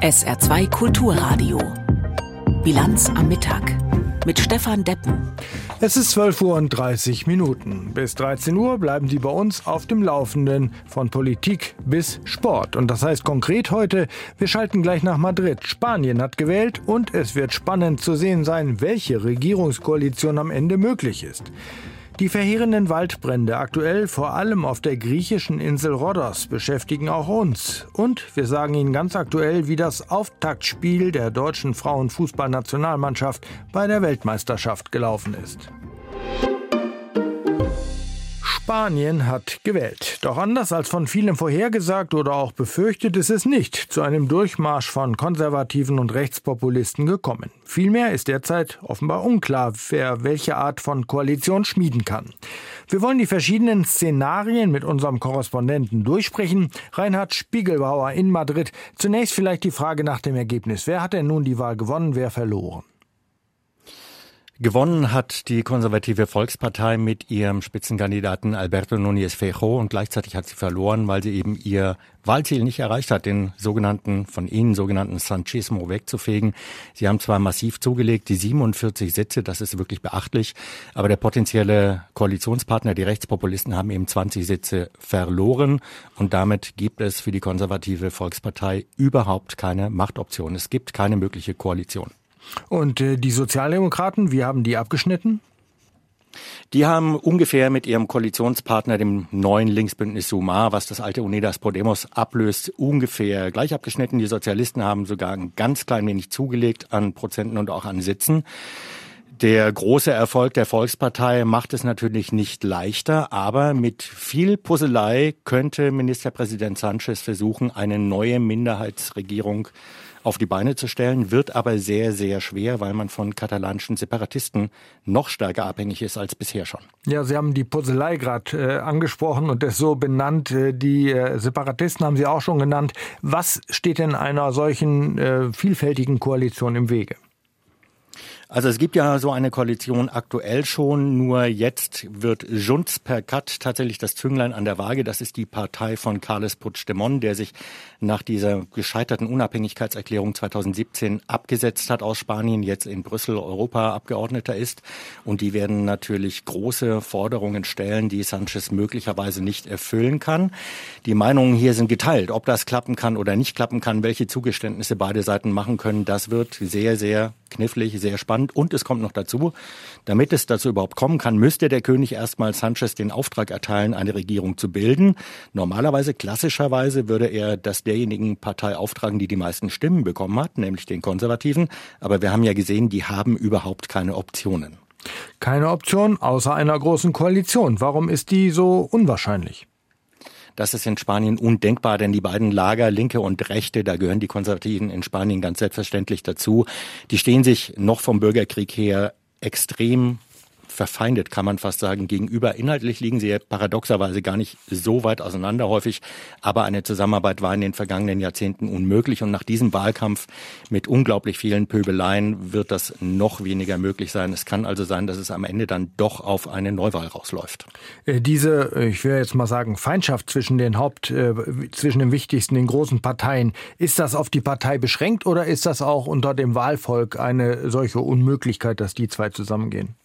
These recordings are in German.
SR2 Kulturradio. Bilanz am Mittag mit Stefan Deppen. Es ist 12 Uhr und 30 Minuten. Bis 13 Uhr bleiben Sie bei uns auf dem Laufenden von Politik bis Sport. Und das heißt konkret heute, wir schalten gleich nach Madrid. Spanien hat gewählt und es wird spannend zu sehen sein, welche Regierungskoalition am Ende möglich ist. Die verheerenden Waldbrände aktuell vor allem auf der griechischen Insel Rhodos beschäftigen auch uns. Und wir sagen Ihnen ganz aktuell, wie das Auftaktspiel der deutschen Frauenfußballnationalmannschaft bei der Weltmeisterschaft gelaufen ist. Spanien hat gewählt. Doch anders als von vielen vorhergesagt oder auch befürchtet, ist es nicht zu einem Durchmarsch von Konservativen und Rechtspopulisten gekommen. Vielmehr ist derzeit offenbar unklar, wer welche Art von Koalition schmieden kann. Wir wollen die verschiedenen Szenarien mit unserem Korrespondenten durchsprechen. Reinhard Spiegelbauer in Madrid. Zunächst vielleicht die Frage nach dem Ergebnis. Wer hat denn nun die Wahl gewonnen, wer verloren? Gewonnen hat die konservative Volkspartei mit ihrem Spitzenkandidaten Alberto Núñez Feijóo und gleichzeitig hat sie verloren, weil sie eben ihr Wahlziel nicht erreicht hat, den sogenannten, von Ihnen sogenannten Sanchismo wegzufegen. Sie haben zwar massiv zugelegt, die 47 Sitze, das ist wirklich beachtlich, aber der potenzielle Koalitionspartner, die Rechtspopulisten, haben eben 20 Sitze verloren und damit gibt es für die konservative Volkspartei überhaupt keine Machtoption. Es gibt keine mögliche Koalition. Und äh, die Sozialdemokraten, wie haben die abgeschnitten? Die haben ungefähr mit ihrem Koalitionspartner, dem neuen Linksbündnis Sumar, was das alte Unidas Podemos ablöst, ungefähr gleich abgeschnitten. Die Sozialisten haben sogar ein ganz klein wenig zugelegt an Prozenten und auch an Sitzen. Der große Erfolg der Volkspartei macht es natürlich nicht leichter, aber mit viel Puzzlei könnte Ministerpräsident Sanchez versuchen, eine neue Minderheitsregierung auf die Beine zu stellen, wird aber sehr, sehr schwer, weil man von katalanischen Separatisten noch stärker abhängig ist als bisher schon. Ja, Sie haben die Puzzlei gerade äh, angesprochen und das so benannt. Äh, die äh, Separatisten haben Sie auch schon genannt. Was steht denn einer solchen äh, vielfältigen Koalition im Wege? Also es gibt ja so eine Koalition aktuell schon, nur jetzt wird Junts per Cut tatsächlich das Zünglein an der Waage. Das ist die Partei von Carles Puigdemont, der sich nach dieser gescheiterten Unabhängigkeitserklärung 2017 abgesetzt hat aus Spanien, jetzt in Brüssel Europaabgeordneter ist. Und die werden natürlich große Forderungen stellen, die Sanchez möglicherweise nicht erfüllen kann. Die Meinungen hier sind geteilt. Ob das klappen kann oder nicht klappen kann, welche Zugeständnisse beide Seiten machen können, das wird sehr, sehr knifflig, sehr spannend. Und es kommt noch dazu, damit es dazu überhaupt kommen kann, müsste der König erstmal Sanchez den Auftrag erteilen, eine Regierung zu bilden. Normalerweise, klassischerweise würde er das derjenigen Partei auftragen, die die meisten Stimmen bekommen hat, nämlich den Konservativen. Aber wir haben ja gesehen, die haben überhaupt keine Optionen. Keine Option außer einer großen Koalition. Warum ist die so unwahrscheinlich? Das ist in Spanien undenkbar, denn die beiden Lager, Linke und Rechte, da gehören die Konservativen in Spanien ganz selbstverständlich dazu, die stehen sich noch vom Bürgerkrieg her extrem verfeindet, kann man fast sagen, gegenüber. Inhaltlich liegen sie paradoxerweise gar nicht so weit auseinander häufig, aber eine Zusammenarbeit war in den vergangenen Jahrzehnten unmöglich und nach diesem Wahlkampf mit unglaublich vielen Pöbeleien wird das noch weniger möglich sein. Es kann also sein, dass es am Ende dann doch auf eine Neuwahl rausläuft. Äh, diese, äh, ich will jetzt mal sagen, Feindschaft zwischen den Haupt, äh, zwischen den wichtigsten, den großen Parteien, ist das auf die Partei beschränkt oder ist das auch unter dem Wahlvolk eine solche Unmöglichkeit, dass die zwei zusammengehen?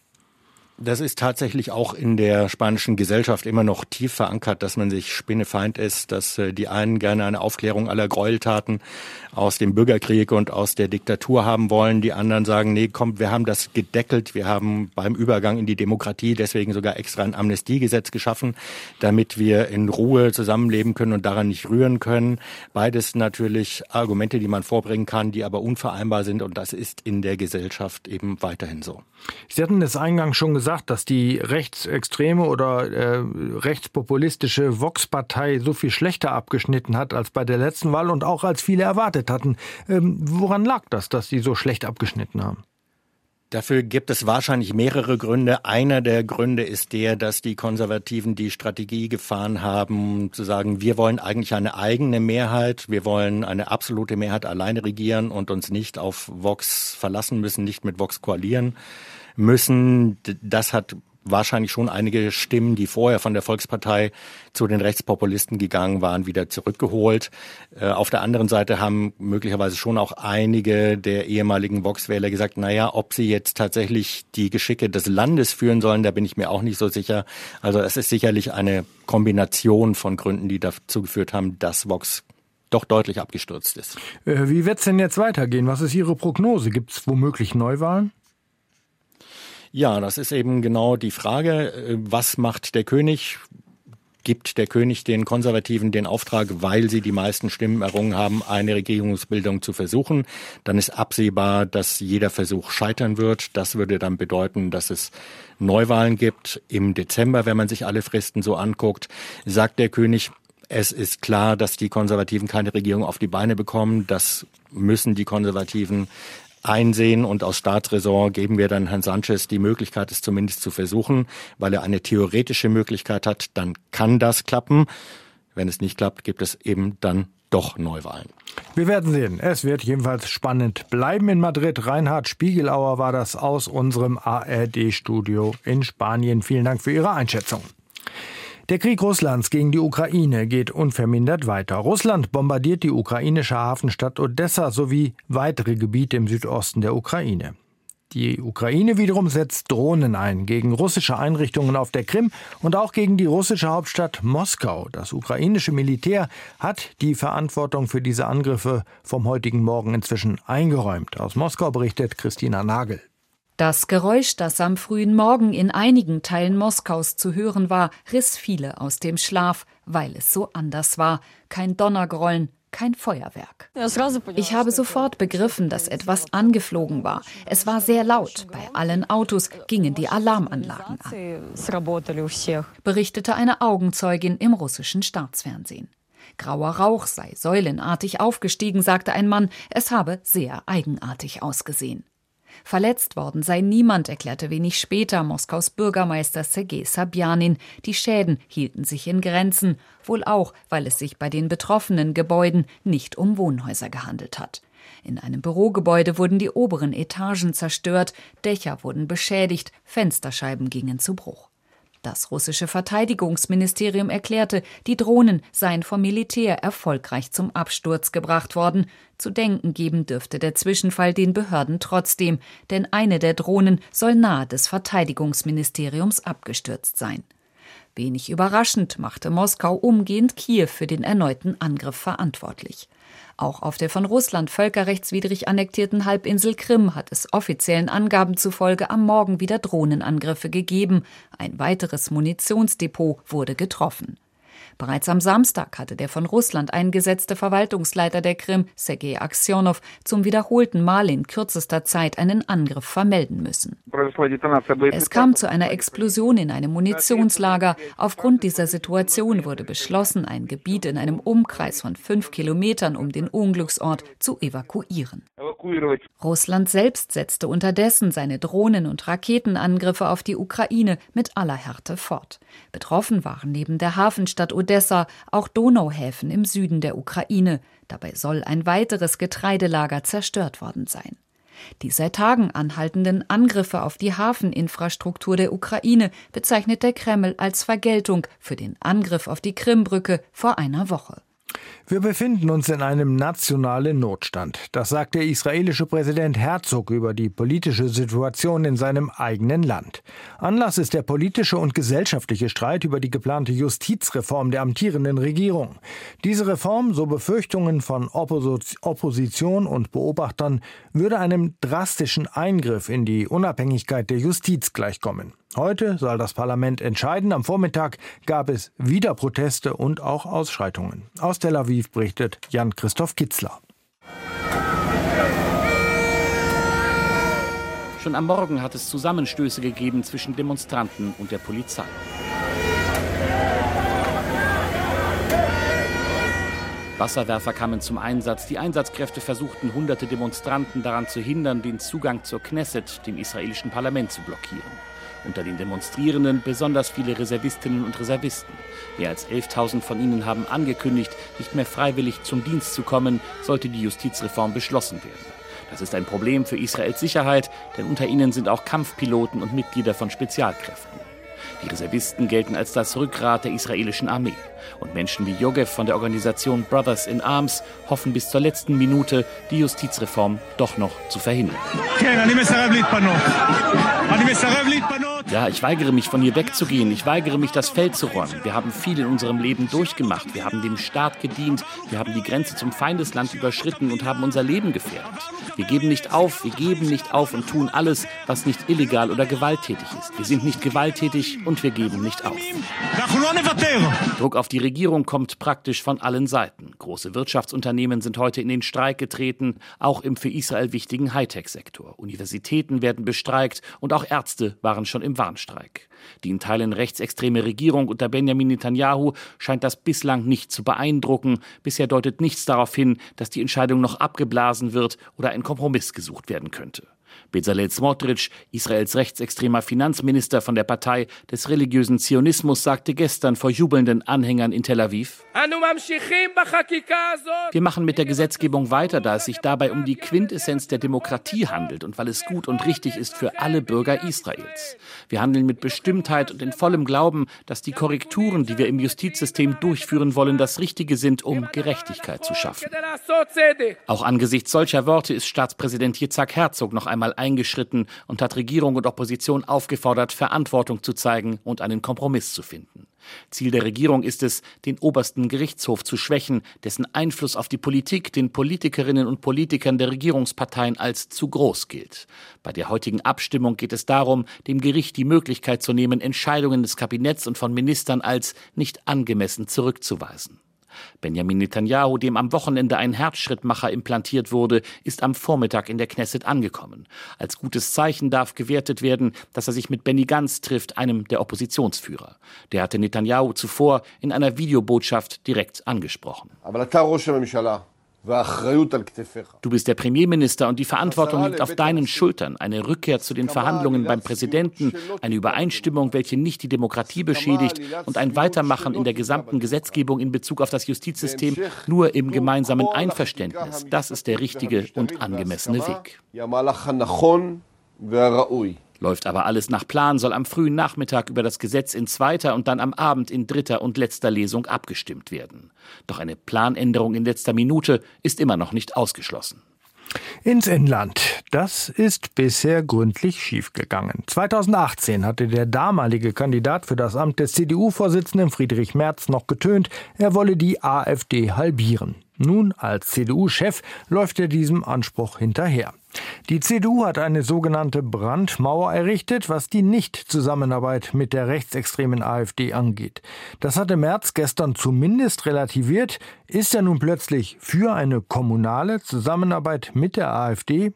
Das ist tatsächlich auch in der spanischen Gesellschaft immer noch tief verankert, dass man sich Spinnefeind ist, dass äh, die einen gerne eine Aufklärung aller Gräueltaten aus dem Bürgerkrieg und aus der Diktatur haben wollen. Die anderen sagen, nee, komm, wir haben das gedeckelt. Wir haben beim Übergang in die Demokratie deswegen sogar extra ein Amnestiegesetz geschaffen, damit wir in Ruhe zusammenleben können und daran nicht rühren können. Beides natürlich Argumente, die man vorbringen kann, die aber unvereinbar sind. Und das ist in der Gesellschaft eben weiterhin so. Sie hatten es eingangs schon gesagt, dass die rechtsextreme oder äh, rechtspopulistische Vox-Partei so viel schlechter abgeschnitten hat als bei der letzten Wahl und auch als viele erwartet hatten. Ähm, woran lag das, dass sie so schlecht abgeschnitten haben? Dafür gibt es wahrscheinlich mehrere Gründe. Einer der Gründe ist der, dass die Konservativen die Strategie gefahren haben, zu sagen, wir wollen eigentlich eine eigene Mehrheit, wir wollen eine absolute Mehrheit alleine regieren und uns nicht auf Vox verlassen müssen, nicht mit Vox koalieren müssen. Das hat wahrscheinlich schon einige Stimmen, die vorher von der Volkspartei zu den Rechtspopulisten gegangen waren, wieder zurückgeholt. Äh, auf der anderen Seite haben möglicherweise schon auch einige der ehemaligen Vox-Wähler gesagt, naja, ob sie jetzt tatsächlich die Geschicke des Landes führen sollen, da bin ich mir auch nicht so sicher. Also es ist sicherlich eine Kombination von Gründen, die dazu geführt haben, dass Vox doch deutlich abgestürzt ist. Äh, wie wird es denn jetzt weitergehen? Was ist Ihre Prognose? Gibt es womöglich Neuwahlen? Ja, das ist eben genau die Frage. Äh, was macht der König? Gibt der König den Konservativen den Auftrag, weil sie die meisten Stimmen errungen haben, eine Regierungsbildung zu versuchen? Dann ist absehbar, dass jeder Versuch scheitern wird. Das würde dann bedeuten, dass es Neuwahlen gibt im Dezember, wenn man sich alle Fristen so anguckt. Sagt der König, es ist klar, dass die Konservativen keine Regierung auf die Beine bekommen. Das müssen die Konservativen einsehen und aus Staatsräson geben wir dann Herrn Sanchez die Möglichkeit, es zumindest zu versuchen, weil er eine theoretische Möglichkeit hat, dann kann das klappen. Wenn es nicht klappt, gibt es eben dann doch Neuwahlen. Wir werden sehen. Es wird jedenfalls spannend bleiben in Madrid. Reinhard Spiegelauer war das aus unserem ARD-Studio in Spanien. Vielen Dank für Ihre Einschätzung. Der Krieg Russlands gegen die Ukraine geht unvermindert weiter. Russland bombardiert die ukrainische Hafenstadt Odessa sowie weitere Gebiete im Südosten der Ukraine. Die Ukraine wiederum setzt Drohnen ein gegen russische Einrichtungen auf der Krim und auch gegen die russische Hauptstadt Moskau. Das ukrainische Militär hat die Verantwortung für diese Angriffe vom heutigen Morgen inzwischen eingeräumt. Aus Moskau berichtet Christina Nagel. Das Geräusch, das am frühen Morgen in einigen Teilen Moskaus zu hören war, riss viele aus dem Schlaf, weil es so anders war. Kein Donnergrollen, kein Feuerwerk. Ich habe sofort begriffen, dass etwas angeflogen war. Es war sehr laut. Bei allen Autos gingen die Alarmanlagen an. Berichtete eine Augenzeugin im russischen Staatsfernsehen. Grauer Rauch sei säulenartig aufgestiegen, sagte ein Mann. Es habe sehr eigenartig ausgesehen. Verletzt worden sei niemand, erklärte wenig später Moskaus Bürgermeister Sergei Sabjanin. Die Schäden hielten sich in Grenzen, wohl auch, weil es sich bei den betroffenen Gebäuden nicht um Wohnhäuser gehandelt hat. In einem Bürogebäude wurden die oberen Etagen zerstört, Dächer wurden beschädigt, Fensterscheiben gingen zu Bruch. Das russische Verteidigungsministerium erklärte, die Drohnen seien vom Militär erfolgreich zum Absturz gebracht worden. Zu denken geben dürfte der Zwischenfall den Behörden trotzdem, denn eine der Drohnen soll nahe des Verteidigungsministeriums abgestürzt sein. Wenig überraschend machte Moskau umgehend Kiew für den erneuten Angriff verantwortlich. Auch auf der von Russland völkerrechtswidrig annektierten Halbinsel Krim hat es offiziellen Angaben zufolge am Morgen wieder Drohnenangriffe gegeben. Ein weiteres Munitionsdepot wurde getroffen. Bereits am Samstag hatte der von Russland eingesetzte Verwaltungsleiter der Krim, Sergei Aksionow, zum wiederholten Mal in kürzester Zeit einen Angriff vermelden müssen. Es kam zu einer Explosion in einem Munitionslager. Aufgrund dieser Situation wurde beschlossen, ein Gebiet in einem Umkreis von fünf Kilometern um den Unglücksort zu evakuieren. Russland selbst setzte unterdessen seine Drohnen- und Raketenangriffe auf die Ukraine mit aller Härte fort. Betroffen waren neben der Hafenstadt Odessa auch Donauhäfen im Süden der Ukraine. Dabei soll ein weiteres Getreidelager zerstört worden sein. Die seit Tagen anhaltenden Angriffe auf die Hafeninfrastruktur der Ukraine bezeichnet der Kreml als Vergeltung für den Angriff auf die Krimbrücke vor einer Woche. Wir befinden uns in einem nationalen Notstand. Das sagt der israelische Präsident Herzog über die politische Situation in seinem eigenen Land. Anlass ist der politische und gesellschaftliche Streit über die geplante Justizreform der amtierenden Regierung. Diese Reform, so Befürchtungen von Opposition und Beobachtern, würde einem drastischen Eingriff in die Unabhängigkeit der Justiz gleichkommen. Heute soll das Parlament entscheiden. Am Vormittag gab es wieder Proteste und auch Ausschreitungen. Aus Tel Aviv berichtet Jan-Christoph Kitzler. Schon am Morgen hat es Zusammenstöße gegeben zwischen Demonstranten und der Polizei. Wasserwerfer kamen zum Einsatz. Die Einsatzkräfte versuchten, hunderte Demonstranten daran zu hindern, den Zugang zur Knesset, dem israelischen Parlament, zu blockieren. Unter den Demonstrierenden besonders viele Reservistinnen und Reservisten. Mehr als 11.000 von ihnen haben angekündigt, nicht mehr freiwillig zum Dienst zu kommen, sollte die Justizreform beschlossen werden. Das ist ein Problem für Israels Sicherheit, denn unter ihnen sind auch Kampfpiloten und Mitglieder von Spezialkräften. Die Reservisten gelten als das Rückgrat der israelischen Armee. Und Menschen wie Jogev von der Organisation Brothers in Arms hoffen bis zur letzten Minute, die Justizreform doch noch zu verhindern. Ja, ich weigere mich, von hier wegzugehen. Ich weigere mich, das Feld zu räumen. Wir haben viel in unserem Leben durchgemacht. Wir haben dem Staat gedient. Wir haben die Grenze zum Feindesland überschritten und haben unser Leben gefährdet. Wir geben nicht auf, wir geben nicht auf und tun alles, was nicht illegal oder gewalttätig ist. Wir sind nicht gewalttätig und wir geben nicht auf. Druck auf die Regierung kommt praktisch von allen Seiten. Große Wirtschaftsunternehmen sind heute in den Streik getreten, auch im für Israel wichtigen Hightech-Sektor. Universitäten werden bestreikt und auch Ärzte waren schon im Warnstreik. Die in Teilen rechtsextreme Regierung unter Benjamin Netanyahu scheint das bislang nicht zu beeindrucken. Bisher deutet nichts darauf hin, dass die Entscheidung noch abgeblasen wird oder ein Kompromiss gesucht werden könnte. Bezalel Smotrich, Israels rechtsextremer Finanzminister von der Partei des religiösen Zionismus, sagte gestern vor jubelnden Anhängern in Tel Aviv, wir machen mit der Gesetzgebung weiter, da es sich dabei um die Quintessenz der Demokratie handelt und weil es gut und richtig ist für alle Bürger Israels. Wir handeln mit Bestimmtheit und in vollem Glauben, dass die Korrekturen, die wir im Justizsystem durchführen wollen, das Richtige sind, um Gerechtigkeit zu schaffen. Auch angesichts solcher Worte ist Staatspräsident Yitzhak Herzog noch einmal eingeschritten und hat Regierung und Opposition aufgefordert, Verantwortung zu zeigen und einen Kompromiss zu finden. Ziel der Regierung ist es, den obersten Gerichtshof zu schwächen, dessen Einfluss auf die Politik den Politikerinnen und Politikern der Regierungsparteien als zu groß gilt. Bei der heutigen Abstimmung geht es darum, dem Gericht die Möglichkeit zu nehmen, Entscheidungen des Kabinetts und von Ministern als nicht angemessen zurückzuweisen. Benjamin Netanyahu, dem am Wochenende ein Herzschrittmacher implantiert wurde, ist am Vormittag in der Knesset angekommen. Als gutes Zeichen darf gewertet werden, dass er sich mit Benny Gantz trifft, einem der Oppositionsführer. Der hatte Netanyahu zuvor in einer Videobotschaft direkt angesprochen. Du bist der Premierminister und die Verantwortung liegt auf deinen Schultern. Eine Rückkehr zu den Verhandlungen beim Präsidenten, eine Übereinstimmung, welche nicht die Demokratie beschädigt und ein Weitermachen in der gesamten Gesetzgebung in Bezug auf das Justizsystem nur im gemeinsamen Einverständnis. Das ist der richtige und angemessene Weg. Läuft aber alles nach Plan, soll am frühen Nachmittag über das Gesetz in zweiter und dann am Abend in dritter und letzter Lesung abgestimmt werden. Doch eine Planänderung in letzter Minute ist immer noch nicht ausgeschlossen. Ins Inland. Das ist bisher gründlich schiefgegangen. 2018 hatte der damalige Kandidat für das Amt des CDU-Vorsitzenden Friedrich Merz noch getönt, er wolle die AfD halbieren. Nun als CDU-Chef läuft er diesem Anspruch hinterher. Die CDU hat eine sogenannte Brandmauer errichtet, was die Nicht-Zusammenarbeit mit der rechtsextremen AfD angeht. Das hatte Merz gestern zumindest relativiert. Ist er nun plötzlich für eine kommunale Zusammenarbeit mit der AfD?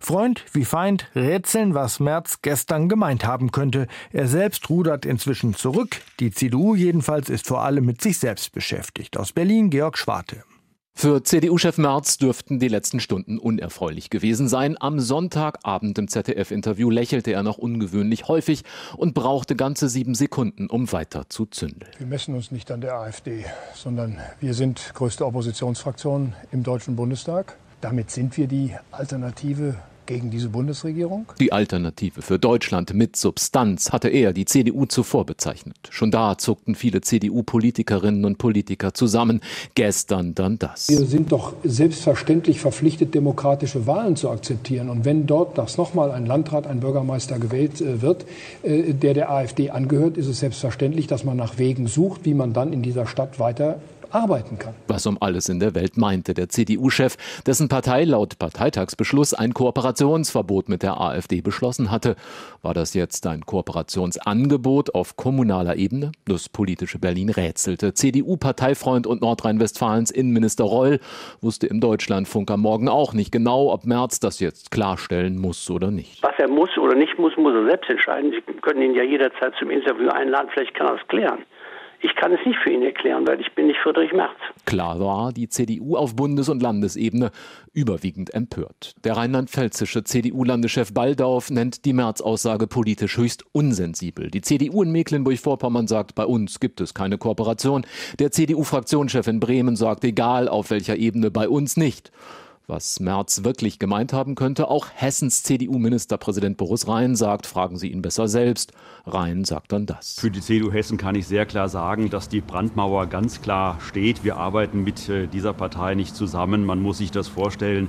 Freund wie Feind rätseln, was Merz gestern gemeint haben könnte. Er selbst rudert inzwischen zurück. Die CDU jedenfalls ist vor allem mit sich selbst beschäftigt. Aus Berlin Georg Schwarte. Für CDU-Chef Merz dürften die letzten Stunden unerfreulich gewesen sein. Am Sonntagabend im ZDF-Interview lächelte er noch ungewöhnlich häufig und brauchte ganze sieben Sekunden, um weiter zu zündeln. Wir messen uns nicht an der AfD, sondern wir sind größte Oppositionsfraktion im Deutschen Bundestag. Damit sind wir die Alternative gegen diese Bundesregierung? Die Alternative für Deutschland mit Substanz hatte er, die CDU, zuvor bezeichnet. Schon da zuckten viele CDU-Politikerinnen und Politiker zusammen. Gestern dann das. Wir sind doch selbstverständlich verpflichtet, demokratische Wahlen zu akzeptieren. Und wenn dort das nochmal ein Landrat, ein Bürgermeister gewählt äh, wird, äh, der der AfD angehört, ist es selbstverständlich, dass man nach Wegen sucht, wie man dann in dieser Stadt weiter arbeiten kann. Was um alles in der Welt meinte der CDU-Chef, dessen Partei laut Parteitagsbeschluss ein Kooperationsverbot mit der AfD beschlossen hatte. War das jetzt ein Kooperationsangebot auf kommunaler Ebene? Das politische Berlin rätselte. CDU-Parteifreund und Nordrhein-Westfalens Innenminister Reul wusste im Deutschlandfunk am Morgen auch nicht genau, ob Merz das jetzt klarstellen muss oder nicht. Was er muss oder nicht muss, muss er selbst entscheiden. Sie können ihn ja jederzeit zum Interview einladen. Vielleicht kann er es klären. Ich kann es nicht für ihn erklären, weil ich bin nicht Friedrich Merz. Klar war die CDU auf Bundes- und Landesebene überwiegend empört. Der rheinland-pfälzische CDU-Landeschef Baldauf nennt die Merz-Aussage politisch höchst unsensibel. Die CDU in Mecklenburg-Vorpommern sagt, bei uns gibt es keine Kooperation. Der CDU-Fraktionschef in Bremen sagt, egal auf welcher Ebene, bei uns nicht. Was Merz wirklich gemeint haben könnte, auch Hessens CDU-Ministerpräsident Boris Rhein sagt, fragen Sie ihn besser selbst. Rhein sagt dann das. Für die CDU Hessen kann ich sehr klar sagen, dass die Brandmauer ganz klar steht. Wir arbeiten mit äh, dieser Partei nicht zusammen. Man muss sich das vorstellen.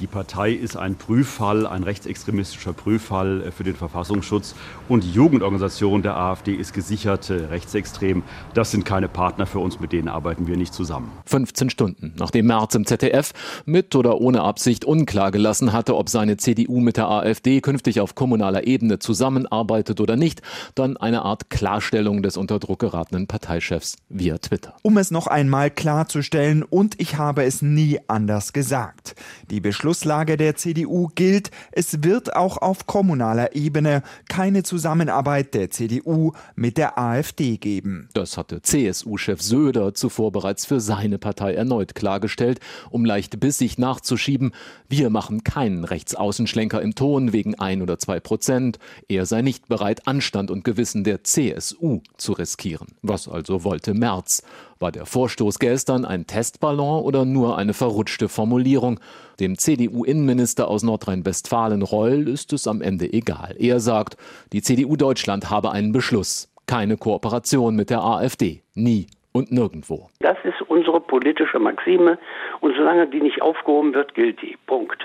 Die Partei ist ein Prüffall, ein rechtsextremistischer Prüffall äh, für den Verfassungsschutz. Und die Jugendorganisation der AfD ist gesichert rechtsextrem. Das sind keine Partner für uns, mit denen arbeiten wir nicht zusammen. 15 Stunden, nachdem Merz im ZDF mit oder ohne Absicht unklar gelassen hatte, ob seine CDU mit der AfD künftig auf kommunaler Ebene zusammenarbeitet oder nicht, dann eine Art Klarstellung des unter Druck geratenen Parteichefs via Twitter. Um es noch einmal klarzustellen, und ich habe es nie anders gesagt. Die Beschlusslage der CDU gilt, es wird auch auf kommunaler Ebene keine Zusammenarbeit der CDU mit der AfD geben. Das hatte CSU-Chef Söder zuvor bereits für seine Partei erneut klargestellt, um leicht bissig nachzuschieben, wir machen keinen Rechtsaußenschlenker im Ton wegen ein oder zwei Prozent. Er sei nicht bereit, Anstand und Gewissen der CSU zu riskieren. Was also wollte Merz? War der Vorstoß gestern ein Testballon oder nur eine verrutschte Formulierung? Dem CDU-Innenminister aus Nordrhein-Westfalen Reul ist es am Ende egal. Er sagt, die CDU Deutschland habe einen Beschluss. Keine Kooperation mit der AfD. Nie und nirgendwo. Das ist unsere politische Maxime und solange die nicht aufgehoben wird, gilt die. Punkt.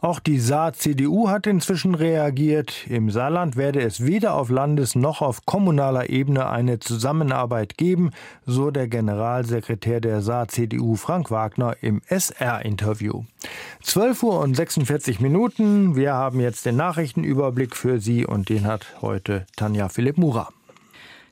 Auch die Saar-CDU hat inzwischen reagiert. Im Saarland werde es weder auf Landes- noch auf kommunaler Ebene eine Zusammenarbeit geben, so der Generalsekretär der Saar-CDU Frank Wagner im SR-Interview. 12 Uhr und 46 Minuten. Wir haben jetzt den Nachrichtenüberblick für Sie und den hat heute Tanja Philipp Mura.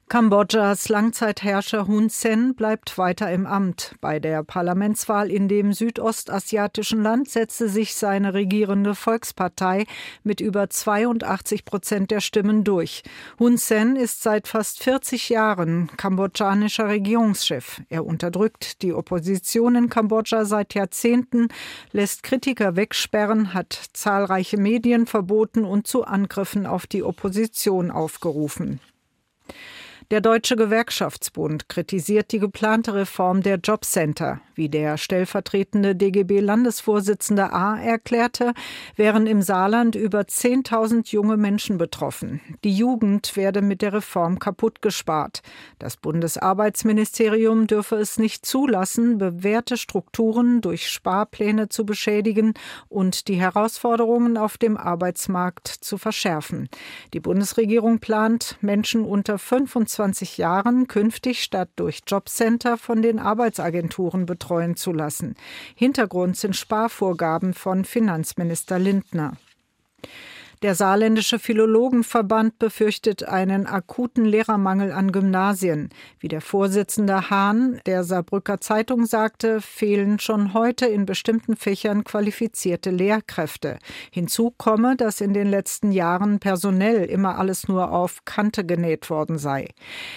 Kambodschas Langzeitherrscher Hun Sen bleibt weiter im Amt. Bei der Parlamentswahl in dem südostasiatischen Land setzte sich seine regierende Volkspartei mit über 82 Prozent der Stimmen durch. Hun Sen ist seit fast 40 Jahren kambodschanischer Regierungschef. Er unterdrückt die Opposition in Kambodscha seit Jahrzehnten, lässt Kritiker wegsperren, hat zahlreiche Medien verboten und zu Angriffen auf die Opposition aufgerufen. Der Deutsche Gewerkschaftsbund kritisiert die geplante Reform der Jobcenter. Wie der stellvertretende DGB-Landesvorsitzende A erklärte, wären im Saarland über 10.000 junge Menschen betroffen. Die Jugend werde mit der Reform kaputt gespart. Das Bundesarbeitsministerium dürfe es nicht zulassen, bewährte Strukturen durch Sparpläne zu beschädigen und die Herausforderungen auf dem Arbeitsmarkt zu verschärfen. Die Bundesregierung plant, Menschen unter 25 25 Jahren künftig statt durch Jobcenter von den Arbeitsagenturen betreuen zu lassen. Hintergrund sind Sparvorgaben von Finanzminister Lindner. Der Saarländische Philologenverband befürchtet einen akuten Lehrermangel an Gymnasien. Wie der Vorsitzende Hahn der Saarbrücker Zeitung sagte, fehlen schon heute in bestimmten Fächern qualifizierte Lehrkräfte. Hinzu komme, dass in den letzten Jahren personell immer alles nur auf Kante genäht worden sei.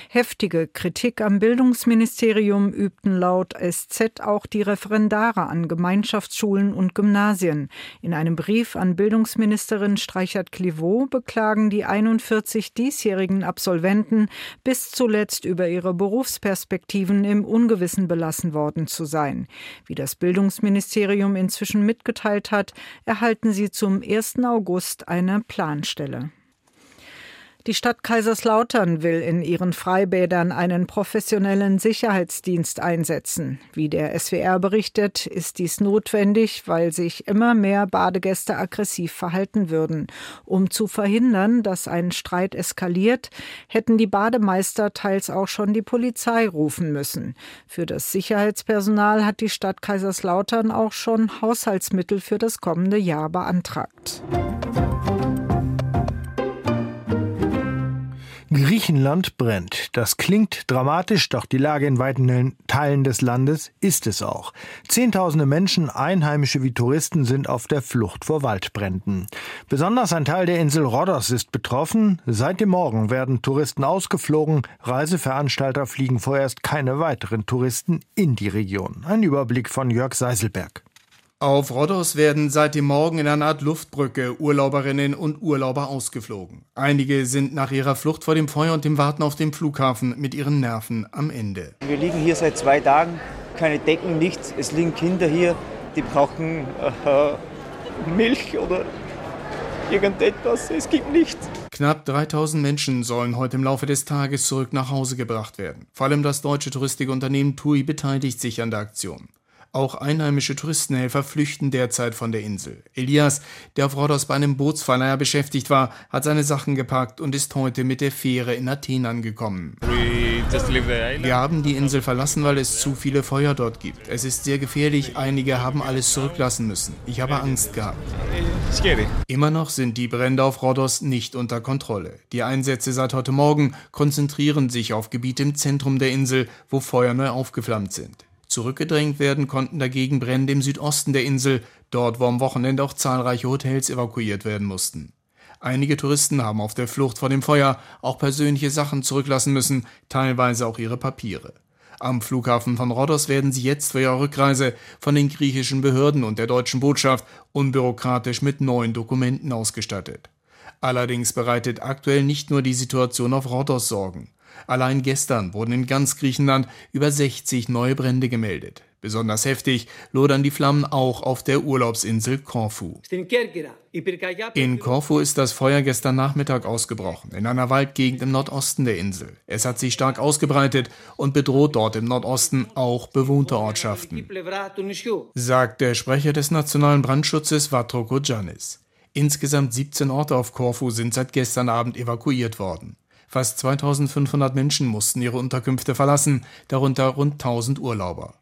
Heftige Kritik am Bildungsministerium übten laut SZ auch die Referendare an Gemeinschaftsschulen und Gymnasien. In einem Brief an Bildungsministerin Streich Reichert Clivaux beklagen die 41 diesjährigen Absolventen bis zuletzt über ihre Berufsperspektiven im Ungewissen belassen worden zu sein. Wie das Bildungsministerium inzwischen mitgeteilt hat, erhalten sie zum 1. August eine Planstelle. Die Stadt Kaiserslautern will in ihren Freibädern einen professionellen Sicherheitsdienst einsetzen. Wie der SWR berichtet, ist dies notwendig, weil sich immer mehr Badegäste aggressiv verhalten würden. Um zu verhindern, dass ein Streit eskaliert, hätten die Bademeister teils auch schon die Polizei rufen müssen. Für das Sicherheitspersonal hat die Stadt Kaiserslautern auch schon Haushaltsmittel für das kommende Jahr beantragt. Griechenland brennt. Das klingt dramatisch, doch die Lage in weiten Teilen des Landes ist es auch. Zehntausende Menschen, Einheimische wie Touristen, sind auf der Flucht vor Waldbränden. Besonders ein Teil der Insel Rhodos ist betroffen. Seit dem Morgen werden Touristen ausgeflogen. Reiseveranstalter fliegen vorerst keine weiteren Touristen in die Region. Ein Überblick von Jörg Seiselberg. Auf Rhodos werden seit dem Morgen in einer Art Luftbrücke Urlauberinnen und Urlauber ausgeflogen. Einige sind nach ihrer Flucht vor dem Feuer und dem Warten auf dem Flughafen mit ihren Nerven am Ende. Wir liegen hier seit zwei Tagen, keine Decken, nichts. Es liegen Kinder hier, die brauchen äh, Milch oder irgendetwas. Es gibt nichts. Knapp 3000 Menschen sollen heute im Laufe des Tages zurück nach Hause gebracht werden. Vor allem das deutsche Touristikunternehmen TUI beteiligt sich an der Aktion. Auch einheimische Touristenhelfer flüchten derzeit von der Insel. Elias, der auf Rhodos bei einem Bootsverleiher beschäftigt war, hat seine Sachen gepackt und ist heute mit der Fähre in Athen angekommen. Wir haben die Insel verlassen, weil es zu viele Feuer dort gibt. Es ist sehr gefährlich, einige haben alles zurücklassen müssen. Ich habe Angst gehabt. Immer noch sind die Brände auf Rhodos nicht unter Kontrolle. Die Einsätze seit heute Morgen konzentrieren sich auf Gebiete im Zentrum der Insel, wo Feuer neu aufgeflammt sind. Zurückgedrängt werden konnten dagegen Brände im Südosten der Insel, dort wo am Wochenende auch zahlreiche Hotels evakuiert werden mussten. Einige Touristen haben auf der Flucht vor dem Feuer auch persönliche Sachen zurücklassen müssen, teilweise auch ihre Papiere. Am Flughafen von Rhodos werden sie jetzt für ihre Rückreise von den griechischen Behörden und der deutschen Botschaft unbürokratisch mit neuen Dokumenten ausgestattet. Allerdings bereitet aktuell nicht nur die Situation auf Rhodos Sorgen. Allein gestern wurden in ganz Griechenland über 60 neue Brände gemeldet. Besonders heftig lodern die Flammen auch auf der Urlaubsinsel Korfu. In Korfu ist das Feuer gestern Nachmittag ausgebrochen, in einer Waldgegend im Nordosten der Insel. Es hat sich stark ausgebreitet und bedroht dort im Nordosten auch bewohnte Ortschaften, sagt der Sprecher des Nationalen Brandschutzes Vatroko Giannis. Insgesamt 17 Orte auf Korfu sind seit gestern Abend evakuiert worden. Fast 2500 Menschen mussten ihre Unterkünfte verlassen, darunter rund 1000 Urlauber.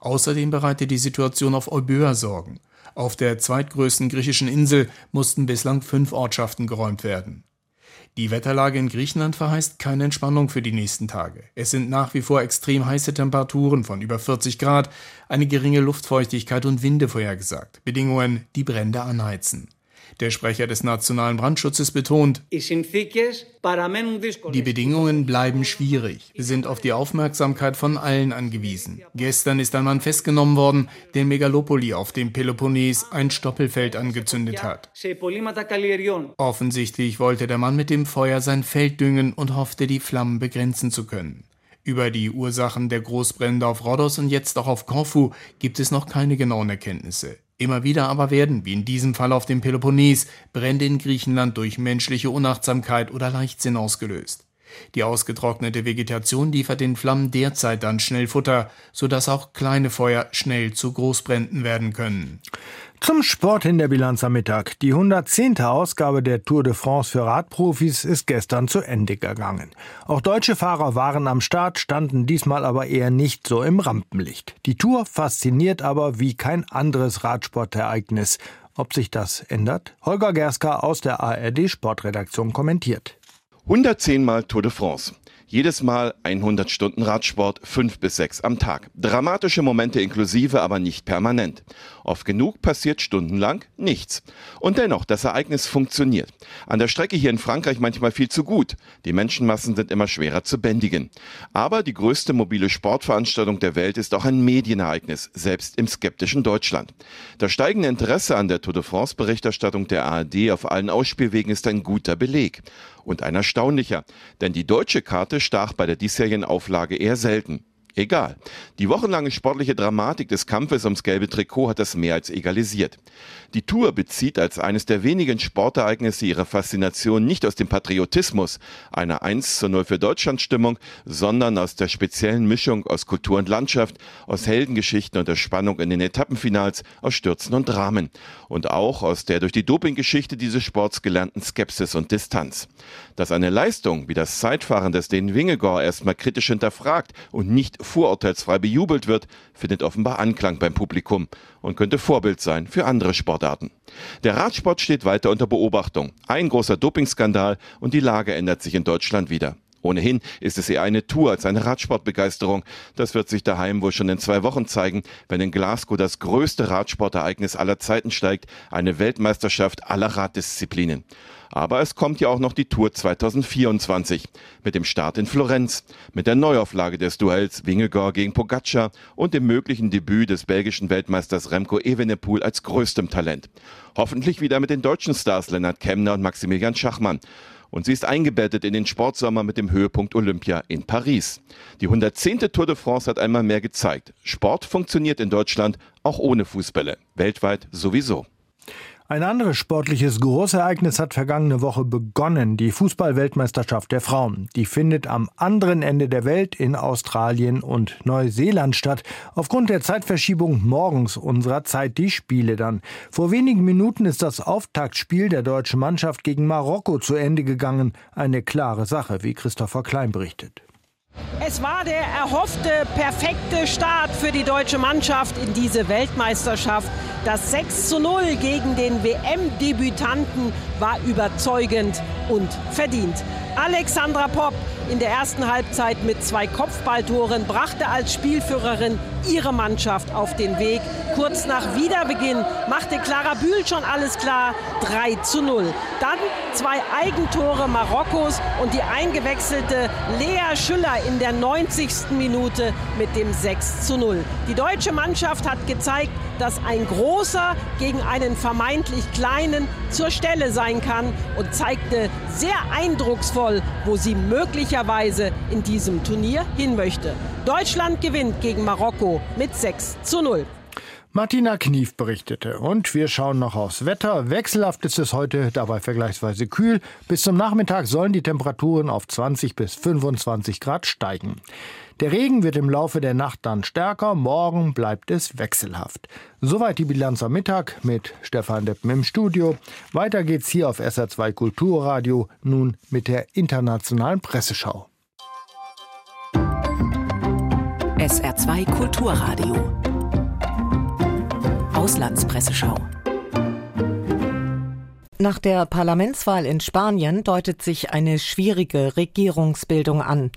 Außerdem bereitet die Situation auf Euböa Sorgen. Auf der zweitgrößten griechischen Insel mussten bislang fünf Ortschaften geräumt werden. Die Wetterlage in Griechenland verheißt keine Entspannung für die nächsten Tage. Es sind nach wie vor extrem heiße Temperaturen von über 40 Grad, eine geringe Luftfeuchtigkeit und Winde vorhergesagt. Bedingungen, die Brände anheizen. Der Sprecher des Nationalen Brandschutzes betont, die Bedingungen bleiben schwierig. Wir sind auf die Aufmerksamkeit von allen angewiesen. Gestern ist ein Mann festgenommen worden, der Megalopoli auf dem Peloponnes ein Stoppelfeld angezündet hat. Offensichtlich wollte der Mann mit dem Feuer sein Feld düngen und hoffte, die Flammen begrenzen zu können. Über die Ursachen der Großbrände auf Rhodos und jetzt auch auf Korfu gibt es noch keine genauen Erkenntnisse. Immer wieder aber werden, wie in diesem Fall auf dem Peloponnes, Brände in Griechenland durch menschliche Unachtsamkeit oder Leichtsinn ausgelöst. Die ausgetrocknete Vegetation liefert den Flammen derzeit dann schnell Futter, sodass auch kleine Feuer schnell zu Großbränden werden können. Zum Sport in der Bilanz am Mittag. Die 110. Ausgabe der Tour de France für Radprofis ist gestern zu Ende gegangen. Auch deutsche Fahrer waren am Start, standen diesmal aber eher nicht so im Rampenlicht. Die Tour fasziniert aber wie kein anderes Radsportereignis. Ob sich das ändert? Holger Gerska aus der ARD Sportredaktion kommentiert. 110 Mal Tour de France. Jedes Mal 100 Stunden Radsport, fünf bis sechs am Tag. Dramatische Momente inklusive, aber nicht permanent. Oft genug passiert stundenlang nichts. Und dennoch, das Ereignis funktioniert. An der Strecke hier in Frankreich manchmal viel zu gut. Die Menschenmassen sind immer schwerer zu bändigen. Aber die größte mobile Sportveranstaltung der Welt ist auch ein Medienereignis, selbst im skeptischen Deutschland. Das steigende Interesse an der Tour de France Berichterstattung der ARD auf allen Ausspielwegen ist ein guter Beleg und ein erstaunlicher, denn die deutsche Karte stach bei der diesjährigen Auflage eher selten. Egal. Die wochenlange sportliche Dramatik des Kampfes ums gelbe Trikot hat das mehr als egalisiert. Die Tour bezieht als eines der wenigen Sportereignisse ihre Faszination nicht aus dem Patriotismus, einer 1 zu 0 für Deutschland Stimmung, sondern aus der speziellen Mischung aus Kultur und Landschaft, aus Heldengeschichten und der Spannung in den Etappenfinals, aus Stürzen und Dramen. Und auch aus der durch die Dopinggeschichte dieses Sports gelernten Skepsis und Distanz. Dass eine Leistung wie das Zeitfahren des den Wingegor erstmal kritisch hinterfragt und nicht vorurteilsfrei bejubelt wird, findet offenbar Anklang beim Publikum und könnte Vorbild sein für andere Sportarten. Der Radsport steht weiter unter Beobachtung. Ein großer Dopingskandal und die Lage ändert sich in Deutschland wieder. Ohnehin ist es eher eine Tour als eine Radsportbegeisterung. Das wird sich daheim wohl schon in zwei Wochen zeigen, wenn in Glasgow das größte Radsportereignis aller Zeiten steigt, eine Weltmeisterschaft aller Raddisziplinen. Aber es kommt ja auch noch die Tour 2024 mit dem Start in Florenz, mit der Neuauflage des Duells Wingegor gegen Pogacar und dem möglichen Debüt des belgischen Weltmeisters Remco Evenepoel als größtem Talent. Hoffentlich wieder mit den deutschen Stars Lennart Kemner und Maximilian Schachmann. Und sie ist eingebettet in den Sportsommer mit dem Höhepunkt Olympia in Paris. Die 110. Tour de France hat einmal mehr gezeigt. Sport funktioniert in Deutschland auch ohne Fußbälle. Weltweit sowieso. Ein anderes sportliches Großereignis hat vergangene Woche begonnen, die Fußballweltmeisterschaft der Frauen. Die findet am anderen Ende der Welt in Australien und Neuseeland statt. Aufgrund der Zeitverschiebung morgens unserer Zeit die Spiele dann. Vor wenigen Minuten ist das Auftaktspiel der deutschen Mannschaft gegen Marokko zu Ende gegangen. Eine klare Sache, wie Christopher Klein berichtet. Es war der erhoffte perfekte Start für die deutsche Mannschaft in diese Weltmeisterschaft. Das 6 zu 0 gegen den WM-Debütanten war überzeugend und verdient. Alexandra Popp in der ersten Halbzeit mit zwei Kopfballtoren brachte als Spielführerin ihre Mannschaft auf den Weg. Kurz nach Wiederbeginn machte Clara Bühl schon alles klar, 3 zu 0. Dann zwei Eigentore Marokkos und die eingewechselte Lea Schüller in der 90. Minute mit dem 6 zu 0. Die deutsche Mannschaft hat gezeigt, dass ein großer gegen einen vermeintlich kleinen zur Stelle sein kann und zeigte sehr eindrucksvoll, wo sie möglicherweise in diesem Turnier hin möchte. Deutschland gewinnt gegen Marokko mit 6 zu 0. Martina Knief berichtete. Und wir schauen noch aufs Wetter. Wechselhaft ist es heute, dabei vergleichsweise kühl. Bis zum Nachmittag sollen die Temperaturen auf 20 bis 25 Grad steigen. Der Regen wird im Laufe der Nacht dann stärker, morgen bleibt es wechselhaft. Soweit die Bilanz am Mittag mit Stefan Deppen im Studio. Weiter geht's hier auf SR2 Kulturradio, nun mit der internationalen Presseschau. SR2 Kulturradio Auslandspresseschau. Nach der Parlamentswahl in Spanien deutet sich eine schwierige Regierungsbildung an.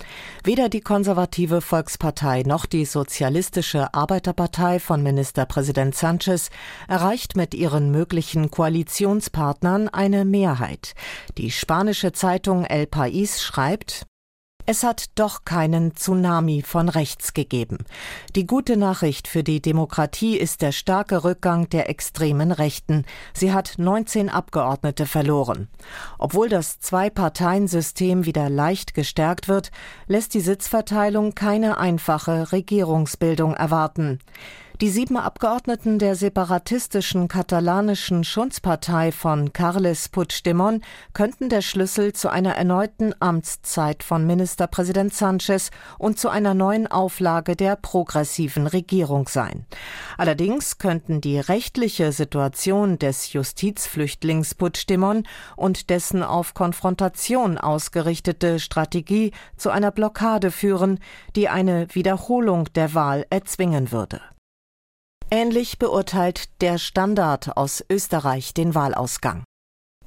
Weder die konservative Volkspartei noch die sozialistische Arbeiterpartei von Ministerpräsident Sanchez erreicht mit ihren möglichen Koalitionspartnern eine Mehrheit. Die spanische Zeitung El País schreibt, es hat doch keinen Tsunami von rechts gegeben. Die gute Nachricht für die Demokratie ist der starke Rückgang der extremen Rechten. Sie hat 19 Abgeordnete verloren. Obwohl das Zwei-Parteien-System wieder leicht gestärkt wird, lässt die Sitzverteilung keine einfache Regierungsbildung erwarten. Die sieben Abgeordneten der separatistischen katalanischen Schunzpartei von Carles Puigdemont könnten der Schlüssel zu einer erneuten Amtszeit von Ministerpräsident Sanchez und zu einer neuen Auflage der progressiven Regierung sein. Allerdings könnten die rechtliche Situation des Justizflüchtlings Puigdemont und dessen auf Konfrontation ausgerichtete Strategie zu einer Blockade führen, die eine Wiederholung der Wahl erzwingen würde. Ähnlich beurteilt der Standard aus Österreich den Wahlausgang.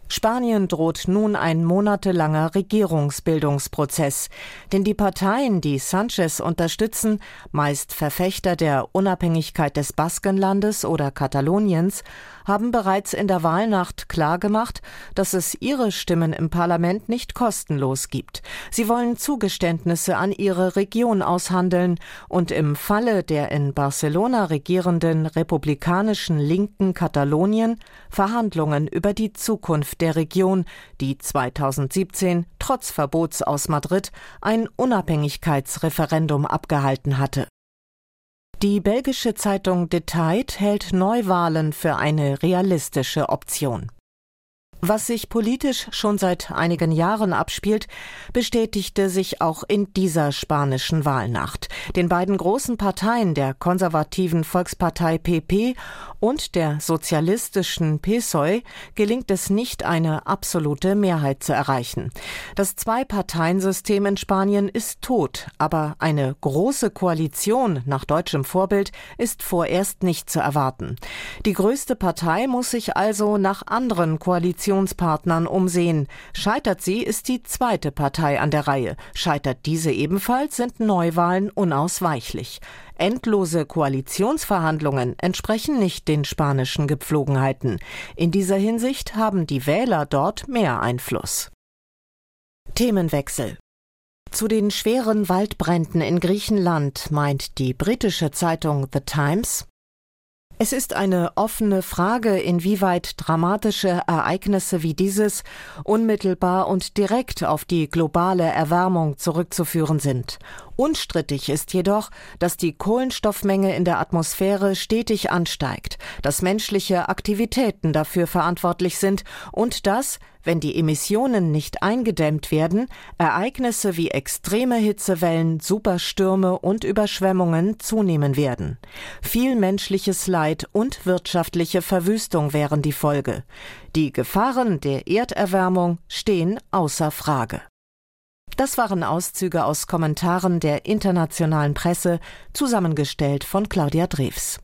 Spanien droht nun ein monatelanger Regierungsbildungsprozess, denn die Parteien, die Sanchez unterstützen, meist Verfechter der Unabhängigkeit des Baskenlandes oder Kataloniens, haben bereits in der Wahlnacht klargemacht, dass es ihre Stimmen im Parlament nicht kostenlos gibt. Sie wollen Zugeständnisse an ihre Region aushandeln und im Falle der in Barcelona regierenden republikanischen linken Katalonien Verhandlungen über die Zukunft der Region, die 2017 trotz Verbots aus Madrid ein Unabhängigkeitsreferendum abgehalten hatte. Die belgische Zeitung De Tijd hält Neuwahlen für eine realistische Option. Was sich politisch schon seit einigen Jahren abspielt, bestätigte sich auch in dieser spanischen Wahlnacht. Den beiden großen Parteien der konservativen Volkspartei PP und der sozialistischen PSOE gelingt es nicht, eine absolute Mehrheit zu erreichen. Das Zwei-Parteien-System in Spanien ist tot, aber eine große Koalition nach deutschem Vorbild ist vorerst nicht zu erwarten. Die größte Partei muss sich also nach anderen Koalitionen Koalitionspartnern umsehen. Scheitert sie, ist die zweite Partei an der Reihe. Scheitert diese ebenfalls, sind Neuwahlen unausweichlich. Endlose Koalitionsverhandlungen entsprechen nicht den spanischen Gepflogenheiten. In dieser Hinsicht haben die Wähler dort mehr Einfluss. Themenwechsel zu den schweren Waldbränden in Griechenland meint die britische Zeitung The Times Es ist eine offene Frage, inwieweit dramatische Ereignisse wie dieses unmittelbar und direkt auf die globale Erwärmung zurückzuführen sind. Unstrittig ist jedoch, dass die Kohlenstoffmenge in der Atmosphäre stetig ansteigt, dass menschliche Aktivitäten dafür verantwortlich sind und dass, wenn die Emissionen nicht eingedämmt werden, Ereignisse wie extreme Hitzewellen, Superstürme und Überschwemmungen zunehmen werden. Viel menschliches Leid und wirtschaftliche Verwüstung wären die Folge. Die Gefahren der Erderwärmung stehen außer Frage. Das waren Auszüge aus Kommentaren der internationalen Presse, zusammengestellt von Claudia Drews.